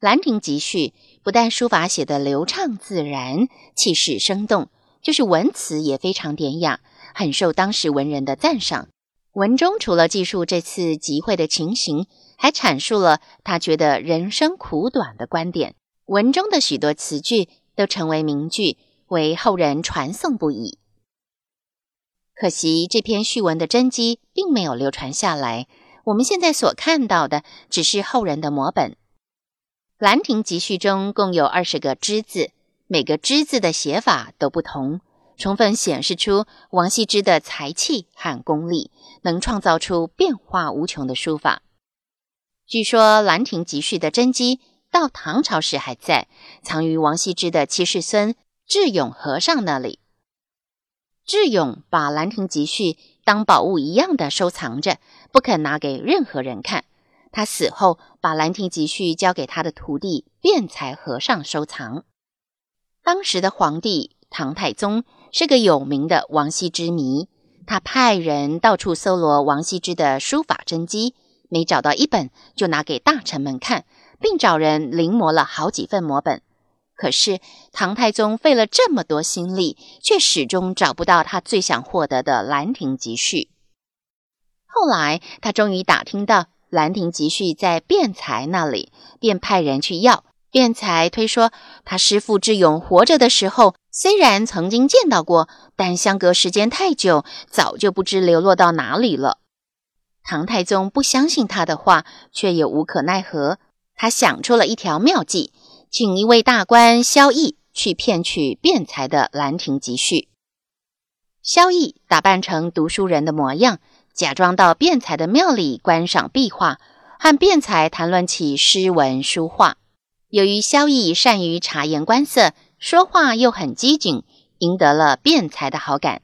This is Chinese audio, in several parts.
兰亭集序》不但书法写得流畅自然、气势生动，就是文词也非常典雅，很受当时文人的赞赏。文中除了记述这次集会的情形，还阐述了他觉得人生苦短的观点。文中的许多词句都成为名句，为后人传颂不已。可惜这篇序文的真迹并没有流传下来，我们现在所看到的只是后人的摹本。《兰亭集序》中共有二十个之字，每个之字的写法都不同，充分显示出王羲之的才气和功力，能创造出变化无穷的书法。据说《兰亭集序》的真迹到唐朝时还在，藏于王羲之的七世孙智勇和尚那里。智勇把《兰亭集序》当宝物一样的收藏着，不肯拿给任何人看。他死后，把《兰亭集序》交给他的徒弟辩才和尚收藏。当时的皇帝唐太宗是个有名的王羲之迷，他派人到处搜罗王羲之的书法真迹，没找到一本，就拿给大臣们看，并找人临摹了好几份摹本。可是唐太宗费了这么多心力，却始终找不到他最想获得的《兰亭集序》。后来，他终于打听到。《兰亭集序》在辩才那里，便派人去要。辩才推说，他师父智勇活着的时候，虽然曾经见到过，但相隔时间太久，早就不知流落到哪里了。唐太宗不相信他的话，却也无可奈何。他想出了一条妙计，请一位大官萧绎去骗取辩才的《兰亭集序》。萧绎打扮成读书人的模样。假装到辩才的庙里观赏壁画，和辩才谈论起诗文书画。由于萧绎善于察言观色，说话又很机警，赢得了辩才的好感。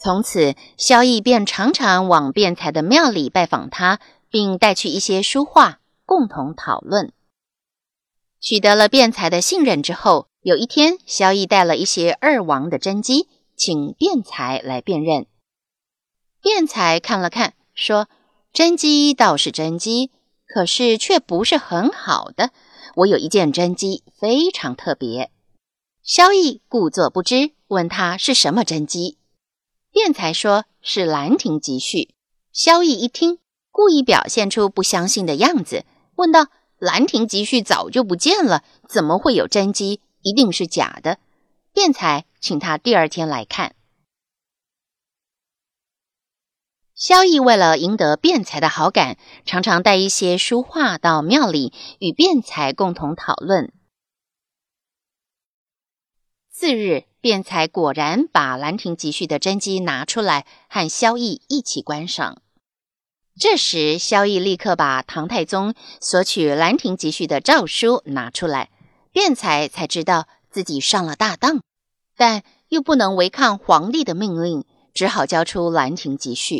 从此，萧绎便常常往辩才的庙里拜访他，并带去一些书画，共同讨论。取得了辩才的信任之后，有一天，萧绎带了一些二王的真迹，请辩才来辨认。辩才看了看，说：“真迹倒是真迹，可是却不是很好的。我有一件真迹，非常特别。”萧绎故作不知，问他是什么真迹。辩才说是《兰亭集序》。萧绎一听，故意表现出不相信的样子，问道：“《兰亭集序》早就不见了，怎么会有真迹？一定是假的。”辩才请他第二天来看。萧绎为了赢得辩才的好感，常常带一些书画到庙里与辩才共同讨论。次日，辩才果然把《兰亭集序》的真迹拿出来，和萧绎一起观赏。这时，萧绎立刻把唐太宗索取《兰亭集序》的诏书拿出来，辩才才知道自己上了大当，但又不能违抗皇帝的命令，只好交出《兰亭集序》。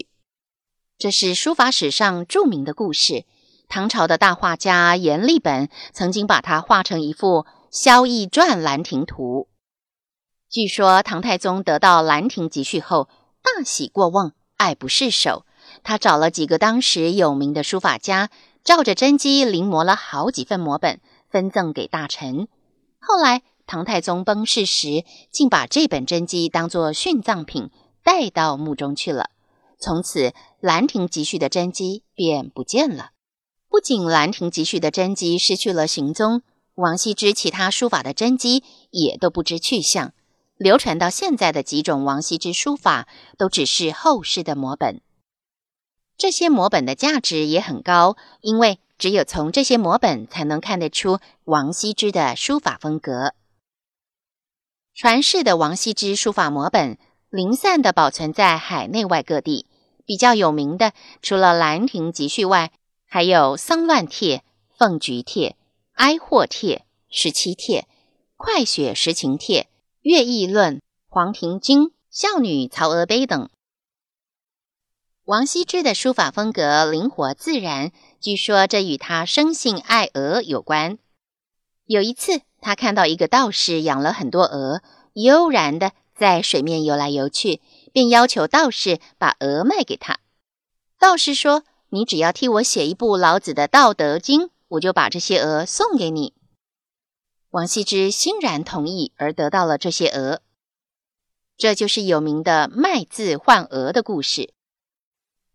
这是书法史上著名的故事。唐朝的大画家阎立本曾经把它画成一幅《萧绎传兰亭图》。据说唐太宗得到《兰亭集序》后大喜过望，爱不释手。他找了几个当时有名的书法家，照着真迹临摹了好几份摹本，分赠给大臣。后来唐太宗崩逝时，竟把这本真迹当作殉葬品带到墓中去了。从此，《兰亭集序》的真迹便不见了。不仅《兰亭集序》的真迹失去了行踪，王羲之其他书法的真迹也都不知去向。流传到现在的几种王羲之书法，都只是后世的摹本。这些摹本的价值也很高，因为只有从这些摹本才能看得出王羲之的书法风格。传世的王羲之书法摹本。零散的保存在海内外各地。比较有名的，除了《兰亭集序》外，还有《丧乱帖》《凤菊帖》《哀祸帖》《十七帖》《快雪时晴帖》《乐毅论》《黄庭经》《孝女曹娥碑》等。王羲之的书法风格灵活自然，据说这与他生性爱鹅有关。有一次，他看到一个道士养了很多鹅，悠然的在水面游来游去。便要求道士把鹅卖给他。道士说：“你只要替我写一部老子的《道德经》，我就把这些鹅送给你。”王羲之欣然同意，而得到了这些鹅。这就是有名的“卖字换鹅”的故事。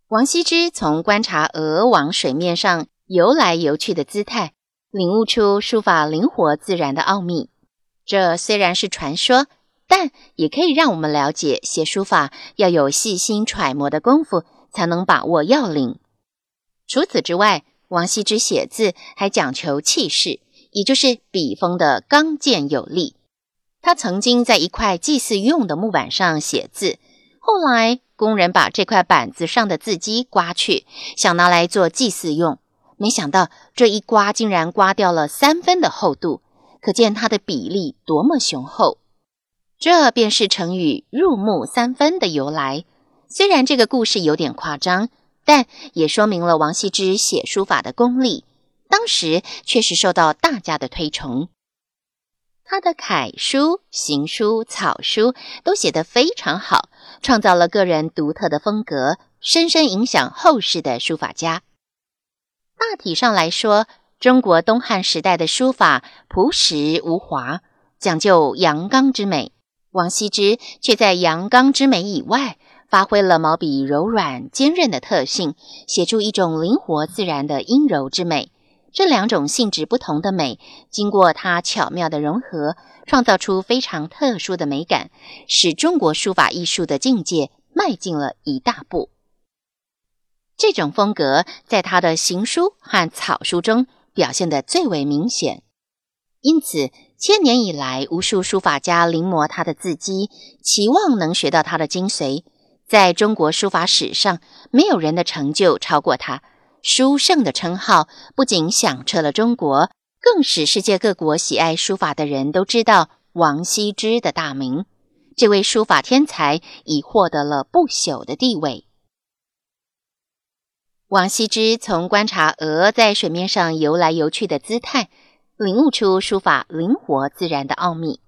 王羲之从观察鹅往水面上游来游去的姿态，领悟出书法灵活自然的奥秘。这虽然是传说。但也可以让我们了解，写书法要有细心揣摩的功夫，才能把握要领。除此之外，王羲之写字还讲求气势，也就是笔锋的刚健有力。他曾经在一块祭祀用的木板上写字，后来工人把这块板子上的字迹刮去，想拿来做祭祀用，没想到这一刮竟然刮掉了三分的厚度，可见他的笔力多么雄厚。这便是成语“入木三分”的由来。虽然这个故事有点夸张，但也说明了王羲之写书法的功力，当时确实受到大家的推崇。他的楷书、行书、草书都写得非常好，创造了个人独特的风格，深深影响后世的书法家。大体上来说，中国东汉时代的书法朴实无华，讲究阳刚之美。王羲之却在阳刚之美以外，发挥了毛笔柔软坚韧的特性，写出一种灵活自然的阴柔之美。这两种性质不同的美，经过他巧妙的融合，创造出非常特殊的美感，使中国书法艺术的境界迈进了一大步。这种风格在他的行书和草书中表现得最为明显，因此。千年以来，无数书法家临摹他的字迹，期望能学到他的精髓。在中国书法史上，没有人的成就超过他。书圣的称号不仅响彻了中国，更使世界各国喜爱书法的人都知道王羲之的大名。这位书法天才已获得了不朽的地位。王羲之从观察鹅在水面上游来游去的姿态。领悟出书法灵活自然的奥秘。